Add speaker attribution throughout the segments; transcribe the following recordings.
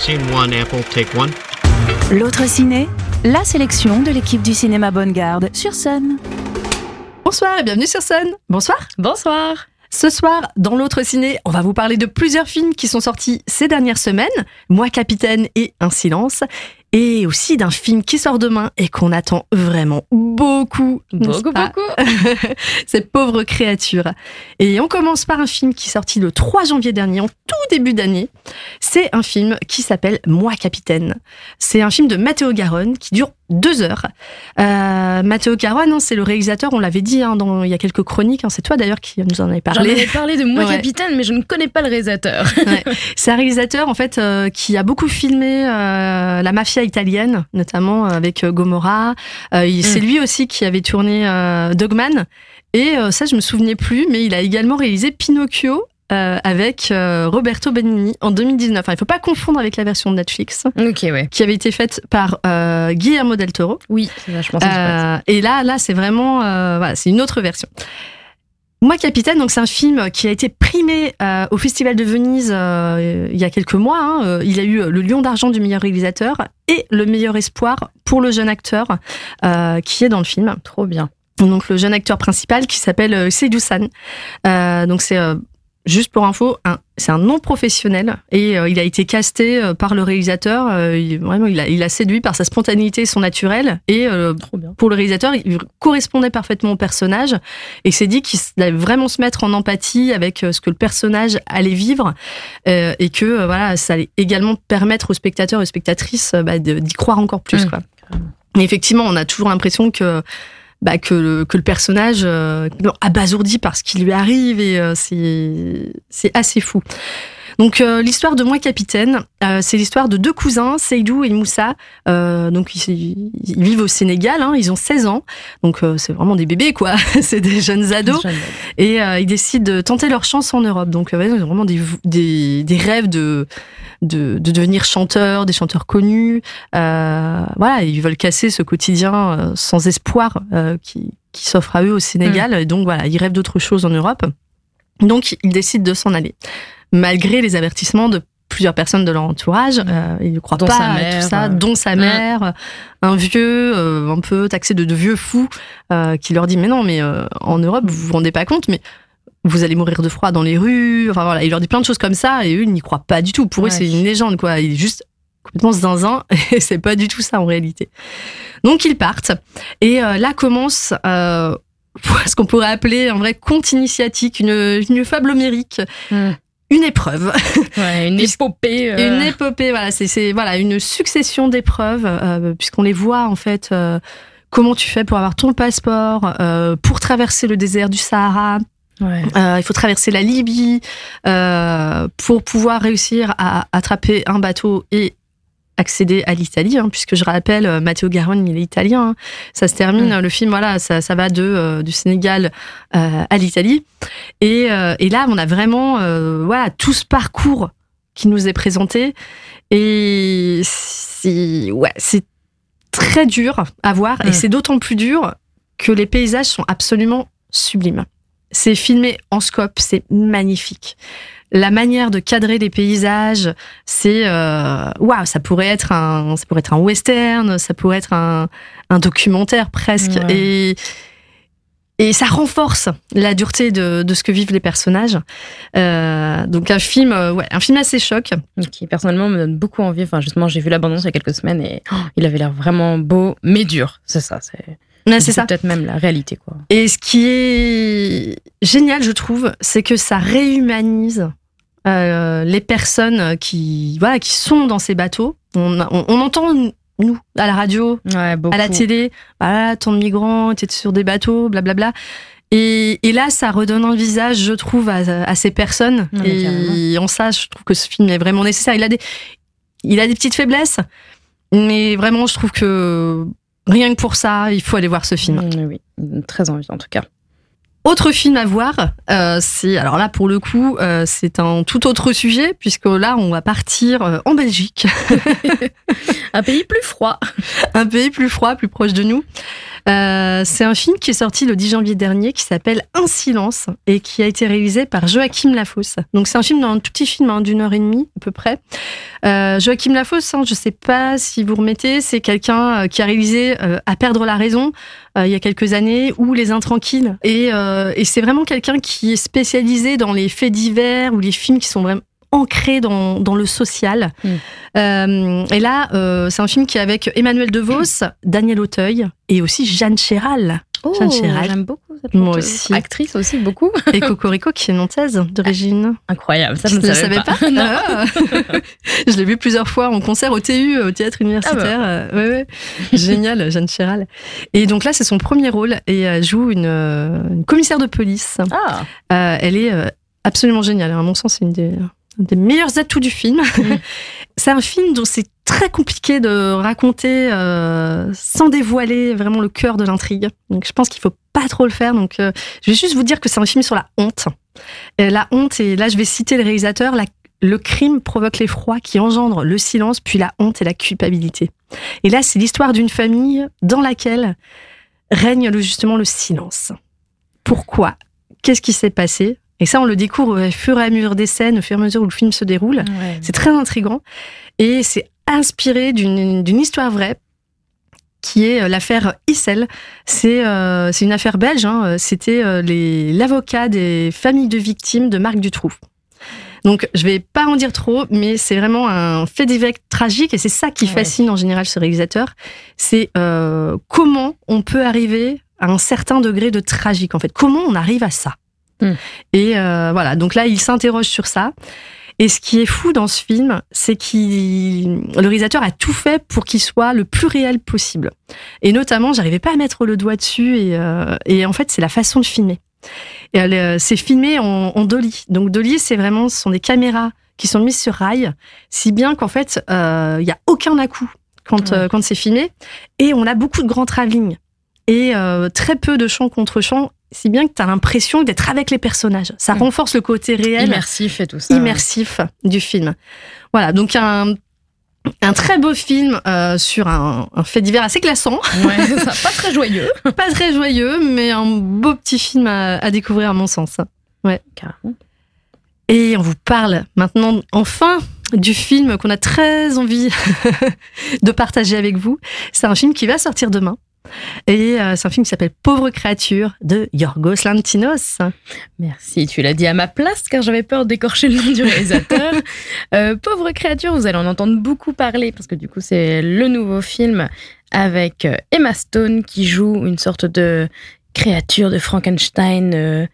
Speaker 1: Scene one, Apple, take one.
Speaker 2: L'autre ciné, la sélection de l'équipe du cinéma Bonne Garde sur Sun.
Speaker 3: Bonsoir et bienvenue sur Sun. Bonsoir.
Speaker 4: Bonsoir.
Speaker 3: Ce soir, dans l'autre ciné, on va vous parler de plusieurs films qui sont sortis ces dernières semaines, Moi Capitaine et Un silence, et aussi d'un film qui sort demain et qu'on attend vraiment beaucoup.
Speaker 4: Beaucoup, beaucoup.
Speaker 3: Cette pauvre créature. Et on commence par un film qui est sorti le 3 janvier dernier, en tout début d'année. C'est un film qui s'appelle Moi Capitaine. C'est un film de Matteo Garonne qui dure deux heures. Euh, Matteo hein, c'est le réalisateur, on l'avait dit hein, dans, il y a quelques chroniques, hein, c'est toi d'ailleurs qui nous en avais
Speaker 4: J'en
Speaker 3: parlé.
Speaker 4: avais parlé de moi
Speaker 3: Ouais.
Speaker 4: capitaine, mais je ne connais pas le réalisateur.
Speaker 3: Ouais. C'est un réalisateur en fait euh, qui a beaucoup filmé euh, la mafia italienne, notamment avec il- C'est lui aussi qui avait tourné Dogman. Et ça, je me souvenais plus, mais il a également réalisé Pinocchio. Euh, avec euh, Roberto Benigni en 2019. Enfin, il faut pas confondre avec la version de Netflix
Speaker 4: ouais.
Speaker 3: qui avait été faite par euh, Guillermo del Toro.
Speaker 4: Oui, sympa.
Speaker 3: Euh, et là, là, c'est vraiment, voilà, c'est une autre version. Moi, Capitaine, donc c'est un film qui a été primé euh, au Festival de Venise euh, il y a quelques mois. hein. Euh, Il a eu le Lion d'argent du meilleur réalisateur et le meilleur espoir pour le jeune acteur qui est dans le film.
Speaker 4: Trop bien.
Speaker 3: Donc le jeune acteur principal qui s'appelle Seydou San. Donc c'est juste pour info, c'est un non professionnel et euh, il a été casté euh, par le réalisateur. euh, il, vraiment, il a, il a séduit par sa spontanéité, et son naturel et pour le réalisateur, il correspondait parfaitement au personnage et s'est dit qu'il allait vraiment se mettre en empathie avec ce que le personnage allait vivre et que voilà, ça allait également permettre aux spectateurs et aux spectatrices bah, d'y croire encore plus.
Speaker 4: Mmh,
Speaker 3: quoi.
Speaker 4: carrément.
Speaker 3: Et effectivement, on a toujours l'impression que bah, que, le, que le personnage euh, abasourdi par ce qui lui arrive et euh, c'est assez fou. Donc euh, l'histoire de moi capitaine, euh, c'est l'histoire de deux cousins, Seydou et Moussa. Euh, donc ils, ils vivent au Sénégal, hein, ils ont 16 ans, donc euh, c'est vraiment des bébés quoi, c'est des jeunes ados et euh, ils décident de tenter leur chance en Europe. Donc euh, ouais, ils ont vraiment des, des, des rêves de, de, de devenir chanteurs, des chanteurs connus. Euh, voilà, ils veulent casser ce quotidien euh, sans espoir euh, qui, qui s'offre à eux au Sénégal. Et donc voilà, ils rêvent d'autre chose en Europe. Donc ils décident de s'en aller, malgré les avertissements de plusieurs personnes de leur entourage. Euh, ils ne croient
Speaker 4: Dont
Speaker 3: pas
Speaker 4: sa
Speaker 3: à tout ça,
Speaker 4: euh.
Speaker 3: dont sa mère, un vieux, euh, un peu taxé de, de vieux fou, euh, qui leur dit mais non, mais euh, en Europe vous vous rendez pas compte, mais vous allez mourir de froid dans les rues. Enfin voilà, il leur dit plein de choses comme ça et eux ils n'y croient pas du tout. Pour eux c'est une légende quoi. Il est juste complètement zinzin et c'est pas du tout ça en réalité. Donc ils partent et euh, là commence euh, ce qu'on pourrait appeler un vrai conte initiatique, une, une fable homérique,
Speaker 4: Mm.
Speaker 3: Une épreuve.
Speaker 4: Ouais, une épopée. euh,
Speaker 3: Une épopée, voilà, c'est c'est voilà une succession d'épreuves euh, puisqu'on les voit en fait. euh, comment tu fais pour avoir ton passeport, euh, pour traverser le désert du Sahara.
Speaker 4: Ouais.
Speaker 3: Euh, il faut traverser la Libye euh, pour pouvoir réussir à attraper un bateau et accéder à l'Italie, hein, puisque je rappelle, euh, Matteo Garonne, il est italien. hein. Ça se termine,
Speaker 4: Mm.
Speaker 3: le film, voilà, ça, ça va de euh, du Sénégal euh, à l'Italie. Et, euh, et là, on a vraiment, euh, voilà, tout ce parcours qui nous est présenté. Et c'est, ouais, c'est très dur à voir, et
Speaker 4: Mm.
Speaker 3: c'est d'autant plus dur que les paysages sont absolument sublimes. C'est filmé en scope, c'est magnifique. La manière de cadrer les paysages, c'est euh, waouh, ça pourrait être un, ça pourrait être un western, ça pourrait être un, un documentaire presque,
Speaker 4: Ouais.
Speaker 3: et et ça renforce la dureté de, de ce que vivent les personnages. Euh, donc un film, euh, ouais, un film assez choc.
Speaker 4: Qui personnellement me donne beaucoup envie. Enfin, justement, j'ai vu l'abondance il y a quelques semaines et oh, il avait l'air vraiment beau, mais dur. C'est ça. C'est
Speaker 3: c'est ça.
Speaker 4: peut-être même la réalité, quoi.
Speaker 3: Et ce qui est génial, je trouve, c'est que ça réhumanise euh, les personnes qui, voilà, qui sont dans ces bateaux. On, on- on entend, nous, à la radio,
Speaker 4: Ouais,
Speaker 3: à la télé, voilà, tant de migrants étaient sur des bateaux, blablabla. Et, et là, ça redonne un visage, je trouve, à, à ces personnes.
Speaker 4: Non,
Speaker 3: et en ça, je trouve que ce film est vraiment nécessaire. Il a des, il a des petites faiblesses, mais vraiment, je trouve que rien que pour ça, il faut aller voir ce film.
Speaker 4: Mm, oui, très envie en tout cas.
Speaker 3: Autre film à voir, euh, c'est alors là pour le coup euh, c'est un tout autre sujet puisque là on va partir euh, en Belgique,
Speaker 4: Un pays plus froid.
Speaker 3: un pays plus froid, plus proche de nous. Euh, c'est un film qui est sorti le 10 janvier dernier qui s'appelle Un silence et qui a été réalisé par Joachim Lafosse. Donc c'est un film, un tout petit film hein, d'une heure et demie à peu près. Euh, Joachim Lafosse, hein, je sais pas si vous remettez, c'est quelqu'un euh, qui a réalisé euh, À perdre la raison il y a quelques années ou Les Intranquilles. Et, et c'est vraiment quelqu'un qui est spécialisé dans les faits divers ou les films qui sont vraiment ancrés dans, dans le social.
Speaker 4: Mm.
Speaker 3: Euh, et là, euh, c'est un film qui est avec Emmanuel DeVos, Daniel Auteuil et aussi Jeanne Chéral.
Speaker 4: Oh,
Speaker 3: Jeanne Chéral.
Speaker 4: j'aime beaucoup cette
Speaker 3: Moi aussi.
Speaker 4: Actrice aussi, beaucoup.
Speaker 3: Et Cocorico qui est nantaise d'origine.
Speaker 4: Incroyable, ça je ne
Speaker 3: ne
Speaker 4: savais,
Speaker 3: pas.
Speaker 4: non.
Speaker 3: Ah. je l'ai vu plusieurs fois en concert au TU, au théâtre universitaire. Euh, ouais, ouais. Génial, Jeanne Chéral. Et donc là, c'est son premier rôle et elle joue une, euh, une commissaire de police.
Speaker 4: Ah,
Speaker 3: Euh, elle est euh, absolument géniale. À mon sens, c'est une des, des meilleurs atouts du film. c'est un film dont c'est très compliqué de raconter euh, sans dévoiler vraiment le cœur de l'intrigue. Donc je pense qu'il faut pas trop le faire. Donc euh, je vais juste vous dire que c'est un film sur la honte. Et la honte, et là je vais citer le réalisateur, la- le crime provoque l'effroi qui engendre le silence, puis la honte et la culpabilité. Et là, c'est l'histoire d'une famille dans laquelle règne le, justement le silence. Pourquoi? Qu'est-ce qui s'est passé? Et ça, on le découvre au fur et à mesure des scènes, au fur et à mesure où le film se déroule.
Speaker 4: ouais.
Speaker 3: C'est très intrigant et c'est inspiré d'une histoire vraie qui est euh, l'affaire Issel. C'est euh, c'est une affaire belge. hein. C'était euh, l'avocat des familles de victimes de Marc Dutroux. Donc, je vais pas en dire trop, mais c'est vraiment un fait divers tragique et c'est ça qui
Speaker 4: Ouais.
Speaker 3: fascine en général ce réalisateur. C'est euh, comment on peut arriver à un certain degré de tragique, en fait. Comment on arrive à ça?
Speaker 4: Mm.
Speaker 3: Et euh, voilà, donc là, il s'interroge sur ça. Et ce qui est fou dans ce film, c'est qu'il, le réalisateur a tout fait pour qu'il soit le plus réel possible. Et notamment, j'arrivais pas à mettre le doigt dessus. Et, euh, et en fait, c'est la façon de filmer. Et elle, euh, c'est filmé en, en dolly. Donc dolly, c'est vraiment, ce sont des caméras qui sont mises sur rail, si bien qu'en fait, euh, il y a aucun à-coup quand,
Speaker 4: Ouais.
Speaker 3: euh, quand c'est filmé. Et on a beaucoup de grands travelling et euh, très peu de chants contre chants, si bien que tu as l'impression d'être avec les personnages. Ça
Speaker 4: Mm.
Speaker 3: renforce le côté réel
Speaker 4: immersif et tout ça.
Speaker 3: immersif du film. Voilà, donc un, un très beau film euh, sur un, un fait divers assez glaçant,
Speaker 4: Ouais, ça, pas très joyeux.
Speaker 3: pas très joyeux, mais un beau petit film à, à découvrir à mon sens.
Speaker 4: Carrément.
Speaker 3: Et on vous parle maintenant enfin du film qu'on a très envie de partager avec vous. C'est un film qui va sortir demain. Et euh, c'est un film qui s'appelle Pauvre créature de Yorgos Lantimos.
Speaker 4: Merci, tu l'as dit à ma place car j'avais peur d'écorcher le nom du réalisateur. Euh, Pauvre créature, vous allez en entendre beaucoup parler parce que du coup c'est le nouveau film avec euh, Emma Stone qui joue une sorte de créature de Frankenstein euh,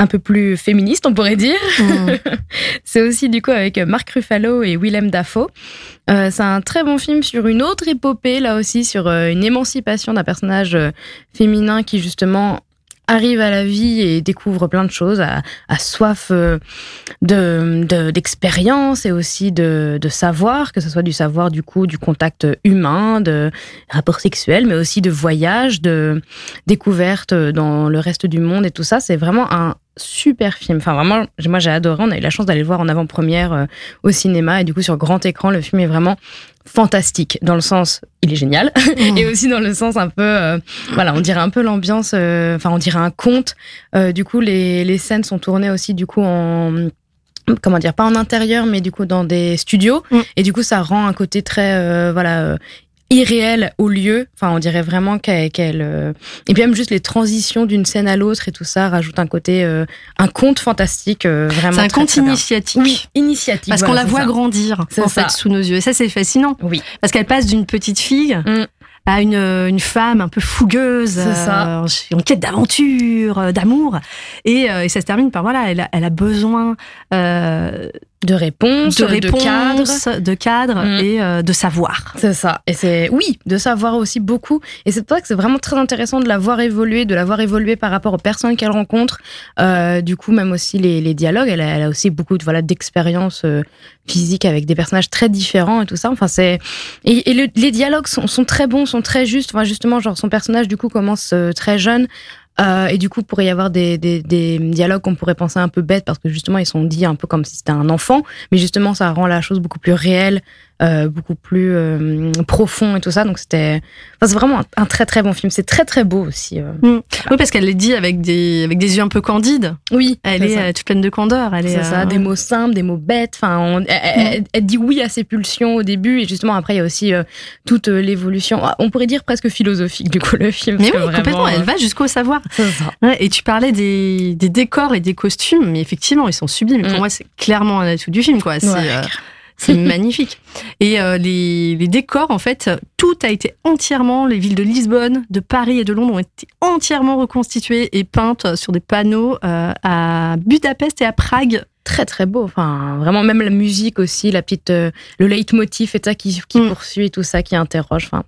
Speaker 4: un peu plus féministe on pourrait dire.
Speaker 3: Mm.
Speaker 4: C'est aussi du coup avec Mark Ruffalo et Willem Dafoe. Euh, c'est un très bon film sur une autre épopée, là aussi, sur euh, une émancipation d'un personnage euh, féminin qui justement arrive à la vie et découvre plein de choses, a, a soif de de- d'expérience et aussi de, de savoir, que ce soit du savoir du coup du contact humain, de rapports sexuels, mais aussi de voyage, de découverte dans le reste du monde et tout ça. C'est vraiment un super film. Enfin vraiment, moi j'ai adoré. On a eu la chance d'aller le voir en avant-première euh, au cinéma et du coup sur grand écran, le film est vraiment fantastique dans le sens il est génial et aussi dans le sens un peu euh, voilà on dirait un peu l'ambiance euh, enfin on dirait un conte du coup les, les scènes sont tournées aussi du coup en comment dire pas en intérieur mais du coup dans des studios
Speaker 3: Mm.
Speaker 4: et du coup ça rend un côté très euh, voilà euh, irréel au lieu enfin on dirait vraiment qu'elle qu'elle, euh, et puis même juste les transitions d'une scène à l'autre et tout ça rajoute un côté euh, un conte fantastique euh, vraiment
Speaker 3: C'est un conte initiatique.
Speaker 4: oui initiative
Speaker 3: Parce qu'on la voit
Speaker 4: ça.
Speaker 3: grandir en
Speaker 4: ça.
Speaker 3: fait sous nos yeux. Et ça, c'est fascinant.
Speaker 4: oui
Speaker 3: Parce qu'elle passe d'une petite fille
Speaker 4: Mm.
Speaker 3: à une, une femme un peu fougueuse,
Speaker 4: ça.
Speaker 3: euh, en quête d'aventure, euh, d'amour. Et, euh, et ça se termine par, voilà, elle a, elle a besoin euh,
Speaker 4: de réponses
Speaker 3: de
Speaker 4: de
Speaker 3: réponses,
Speaker 4: cadres
Speaker 3: de cadre
Speaker 4: Mm.
Speaker 3: et euh, de savoir.
Speaker 4: C'est ça. Et c'est, oui, de savoir aussi beaucoup. Et c'est pour ça que c'est vraiment très intéressant de la voir évoluer, de la voir évoluer par rapport aux personnes qu'elle rencontre. Euh, du coup, même aussi les, les dialogues. Elle a, elle a aussi beaucoup de, voilà, d'expérience euh, physique avec des personnages très différents et tout ça. Enfin, c'est, et, et le- les dialogues sont, sont très bons, sont très justes. Enfin, justement, genre, son personnage, du coup, commence euh, très jeune Euh, et du coup, pourrait y avoir des, des, des dialogues qu'on pourrait penser un peu bêtes parce que justement, ils sont dits un peu comme si c'était un enfant. Mais justement, ça rend la chose beaucoup plus réelle, euh, beaucoup plus euh, profond et tout ça. Donc c'était, enfin, c'est vraiment un, un, très très bon film. C'est très très beau aussi. Euh,
Speaker 3: mmh. voilà. Oui, parce qu'elle est dit avec des avec des yeux un peu candides.
Speaker 4: Oui,
Speaker 3: elle est, est toute pleine de candeur. Elle est,
Speaker 4: ça, des mots simples, des mots bêtes. Enfin, on, elle, elle, elle, dit oui à ses pulsions au début et justement après il y a aussi toute l'évolution. On pourrait dire presque philosophique du coup le film.
Speaker 3: Mais oui, vraiment, complètement. Elle va jusqu'au savoir. Ouais, et tu parlais des, des, décors et des costumes, mais effectivement, ils sont sublimes. Pour mmh. moi, c'est clairement un atout du film, quoi. C'est
Speaker 4: ouais,
Speaker 3: euh, c'est magnifique. Et euh, les, les, décors, en fait, tout a été entièrement, les villes de Lisbonne, de Paris et de Londres ont été entièrement reconstituées et peintes sur des panneaux euh, à Budapest et à Prague.
Speaker 4: Très très beau. Enfin, vraiment, même la musique aussi, la petite, euh, le leitmotiv et ça qui, qui mmh. poursuit tout ça, qui interroge. Enfin,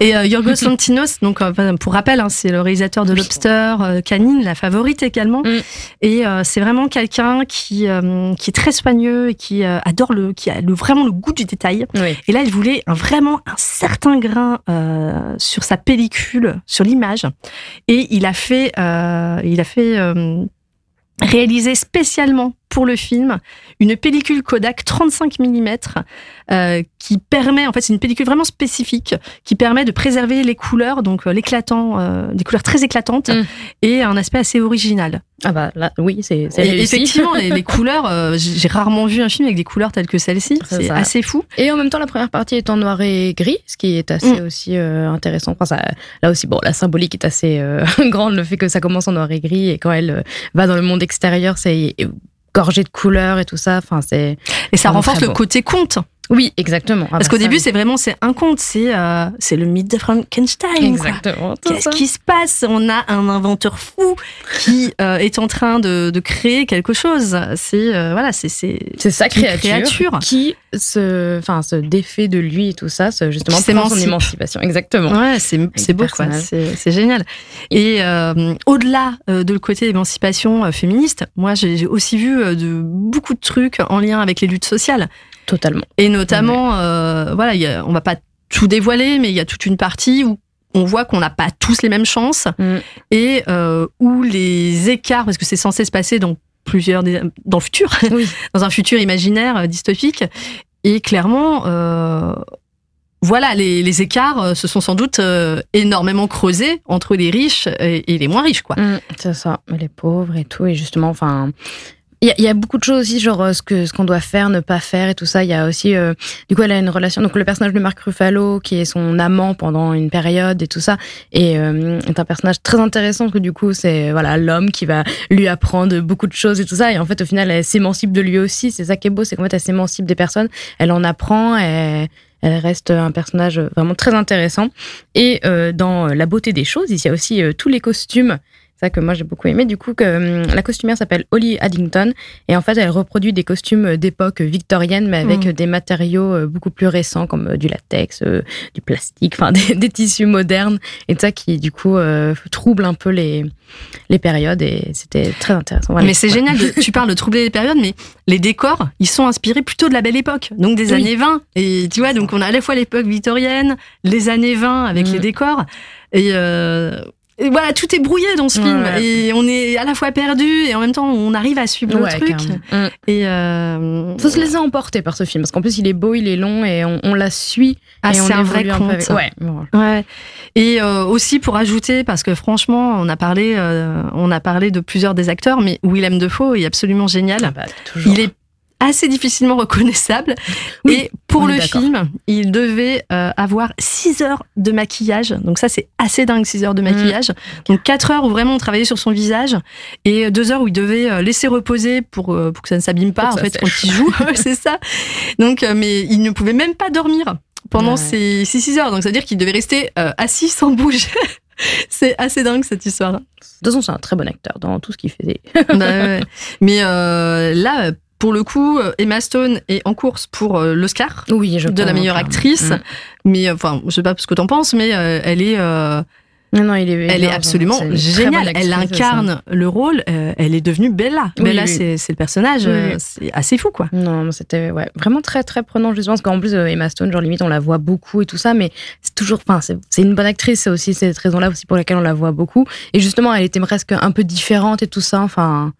Speaker 3: et euh, Yorgos Lanthimos, donc euh, pour rappel, hein, c'est le réalisateur de Lobster, euh, Canine, la favorite également. Mm. Et euh, c'est vraiment quelqu'un qui euh, qui est très soigneux et qui adore le, qui a le, vraiment le goût du détail.
Speaker 4: Oui.
Speaker 3: Et là, il voulait un, vraiment un certain grain sur sa pellicule, sur l'image. Et il a fait, il a fait réalisé spécialement pour le film une pellicule Kodak 35 mm euh, qui permet, en fait, c'est une pellicule vraiment spécifique qui permet de préserver les couleurs, donc euh, l'éclatant, euh, des couleurs très éclatantes mm. et un aspect assez original.
Speaker 4: Ah bah là, oui, c'est
Speaker 3: effectivement les, les, couleurs. Euh, J'ai rarement vu un film avec des couleurs telles que celle-ci. C'est assez fou.
Speaker 4: Et en même temps, la première partie est en noir et gris, ce qui est assez mm. aussi euh, intéressant. Enfin, ça, là aussi, bon, la symbolique est assez euh, grande, le fait que ça commence en noir et gris et quand elle va dans le monde extérieur, c'est gorgé de couleurs et tout ça. Enfin, c'est
Speaker 3: et ça renforce le côté conte.
Speaker 4: Oui, exactement.
Speaker 3: Ah Parce bah qu'au début, c'est vraiment c'est un conte, c'est euh, c'est le mythe de Frankenstein.
Speaker 4: Exactement.
Speaker 3: Qu'est-ce qui se passe? On a un inventeur fou qui euh, est en train de, de créer quelque chose. C'est euh, voilà, c'est c'est
Speaker 4: c'est sa créature, créature, qui se enfin se défait de lui et tout ça, se, justement prend son émancipation. Exactement.
Speaker 3: Ouais, c'est c'est beau quoi. C'est c'est génial. Et euh, au-delà de le côté émancipation féministe, moi j'ai aussi vu de beaucoup de trucs en lien avec les luttes sociales.
Speaker 4: Totalement.
Speaker 3: Et notamment, euh, voilà, y a, on va pas tout dévoiler, mais il y a toute une partie où on voit qu'on n'a pas tous les mêmes chances
Speaker 4: mm.
Speaker 3: et euh, où les écarts, parce que c'est censé se passer dans plusieurs dans le futur,
Speaker 4: oui.
Speaker 3: dans un futur imaginaire euh, dystopique, et clairement. Euh, voilà, les, les, écarts se sont sans doute énormément creusés entre les riches et, et les moins riches, quoi.
Speaker 4: Mm, c'est ça, les pauvres et tout, et justement, enfin, il y, a, y, a beaucoup de choses aussi, genre euh, ce que ce qu'on doit faire, ne pas faire et tout ça. Il y a aussi, euh, du coup, elle a une relation. Donc le personnage de Marc Ruffalo, qui est son amant pendant une période et tout ça, et euh, est un personnage très intéressant parce que du coup, c'est voilà l'homme qui va lui apprendre beaucoup de choses et tout ça. Et en fait, au final, elle s'émancipe de lui aussi. C'est ça qui c'est qu'en fait, elle s'émancipe des personnes. Elle en apprend. Elle reste un personnage vraiment très intéressant. Et euh, dans La beauté des choses, il y a aussi euh, tous les costumes ça que moi j'ai beaucoup aimé. Du coup, que hum, la costumière s'appelle Holly Addington et en fait elle reproduit des costumes d'époque victorienne mais avec mmh. des matériaux euh, beaucoup plus récents comme euh, du latex, euh, du plastique, enfin des, des, tissus modernes et ça qui du coup euh, trouble un peu les les périodes et c'était très intéressant.
Speaker 3: Voilà. Mais c'est ouais. génial, tu parles de troubler les périodes, mais les décors, ils sont inspirés plutôt de la belle époque, donc des oui. années 20. Et tu vois, donc on a à la fois l'époque victorienne, les années 20 avec mmh. les décors. Et euh, et voilà, tout est brouillé dans ce film
Speaker 4: ouais.
Speaker 3: et on est à la fois perdu et en même temps on arrive à suivre
Speaker 4: ouais,
Speaker 3: le truc.
Speaker 4: Mmh.
Speaker 3: Et euh...
Speaker 4: faut se laisser emporter par ce film parce qu'en plus il est beau, il est long et on, on la suit.
Speaker 3: Ah,
Speaker 4: c'est
Speaker 3: un vrai conte.
Speaker 4: Un ouais.
Speaker 3: ouais. Et euh, aussi pour ajouter parce que franchement on a parlé, euh, on a parlé de plusieurs des acteurs, mais Willem Dafoe est absolument génial.
Speaker 4: Ah bah,
Speaker 3: il est assez difficilement reconnaissable.
Speaker 4: Oui,
Speaker 3: et pour le film, il devait euh, avoir 6 heures de maquillage. Donc ça, c'est assez dingue, 6 heures de maquillage. Mmh. Donc 4 heures où vraiment on travaillait sur son visage et 2 heures où il devait euh, laisser reposer pour, euh, pour que ça ne s'abîme pas, en fait, quand il joue. c'est ça. Donc, mais il ne pouvait même pas dormir pendant ouais. ces, ces 6 heures. Donc ça veut dire qu'il devait rester euh, assis sans bouger. c'est assez dingue cette histoire.
Speaker 4: De toute façon, c'est un très bon acteur dans tout ce qu'il faisait.
Speaker 3: bah, ouais. Mais euh, là, pour le coup, Emma Stone est en course pour euh, l'Oscar
Speaker 4: oui,
Speaker 3: de la meilleure actrice.
Speaker 4: Mm.
Speaker 3: Mais enfin, je sais pas ce que t'en penses, mais euh, elle est, euh,
Speaker 4: Non, non, il est,
Speaker 3: Elle est absolument géniale. Elle incarne le rôle. euh, elle est devenue Bella.
Speaker 4: Oui,
Speaker 3: Bella,
Speaker 4: oui.
Speaker 3: c'est le personnage.
Speaker 4: Oui,
Speaker 3: euh. C'est assez fou, quoi.
Speaker 4: Non, c'était ouais, vraiment très très prenant justement parce qu'en plus euh, Emma Stone, genre limite on la voit beaucoup et tout ça, mais c'est toujours, enfin c'est c'est une bonne actrice, c'est aussi cette raison-là aussi pour laquelle on la voit beaucoup. Et justement, elle était presque un peu différente et tout ça. Enfin,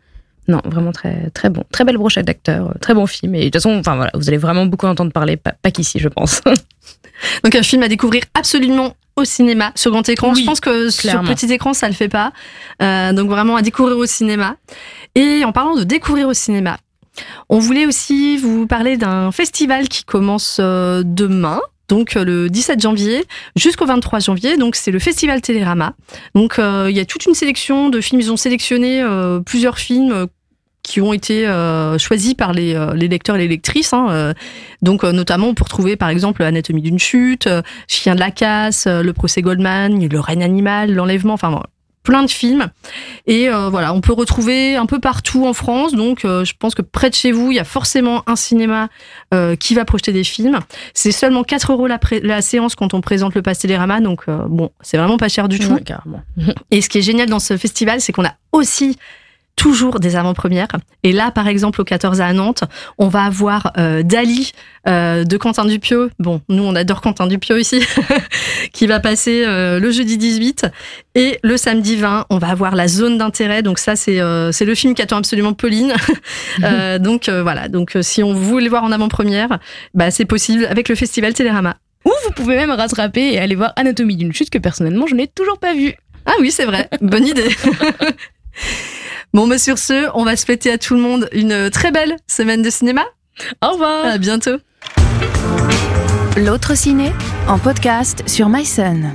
Speaker 4: non, vraiment très très bon, très belle brochette d'acteurs, euh, très bon film. Et de toute façon, enfin voilà, vous allez vraiment beaucoup entendre parler, pas, pas qu'ici, je pense.
Speaker 3: Donc un film à découvrir absolument au cinéma, sur grand écran.
Speaker 4: Oui,
Speaker 3: Je pense que
Speaker 4: clairement.
Speaker 3: sur petit écran, ça le fait pas. Euh, donc vraiment à découvrir au cinéma. Et en parlant de découvrir au cinéma, on voulait aussi vous parler d'un festival qui commence euh, demain. Donc euh, le 17 janvier jusqu'au 23 janvier, donc c'est le festival Télérama. Donc euh, il y a toute une sélection de films. Ils ont sélectionné euh, plusieurs films qui ont été choisis par les, lecteurs et les lectrices. hein, donc notamment on peut retrouver par exemple Anatomie d'une chute, Chien de la casse, Le procès Goldman, Le règne animal, L'enlèvement, enfin plein de films. Et euh, voilà, on peut retrouver un peu partout en France. Donc euh, je pense que près de chez vous, il y a forcément un cinéma euh, qui va projeter des films. C'est seulement 4 euros la, la séance quand on présente le Pass Télérama. Donc euh, bon, c'est vraiment pas cher du tout.
Speaker 4: Ouais.
Speaker 3: Et ce qui est génial dans ce festival, c'est qu'on a aussi toujours des avant-premières. Et là, par exemple, au 14 à Nantes, on va avoir euh, Dali euh, de Quentin Dupieux. Bon, nous, on adore Quentin Dupieux ici, qui va passer euh, le jeudi 18. Et le samedi 20, on va avoir La Zone d'intérêt. Donc ça, c'est c'est le film qu'attend absolument Pauline. Donc voilà, donc si on voulait voir en avant-première, bah, c'est possible avec le festival Télérama.
Speaker 4: Ou vous pouvez même rattraper et aller voir Anatomie d'une chute que personnellement je n'ai toujours pas vue.
Speaker 3: Ah oui, c'est vrai. Bonne idée. Bon, mais sur ce, on va souhaiter à tout le monde une très belle semaine de cinéma.
Speaker 4: Au revoir.
Speaker 3: À bientôt.
Speaker 2: L'autre ciné en podcast sur MySun.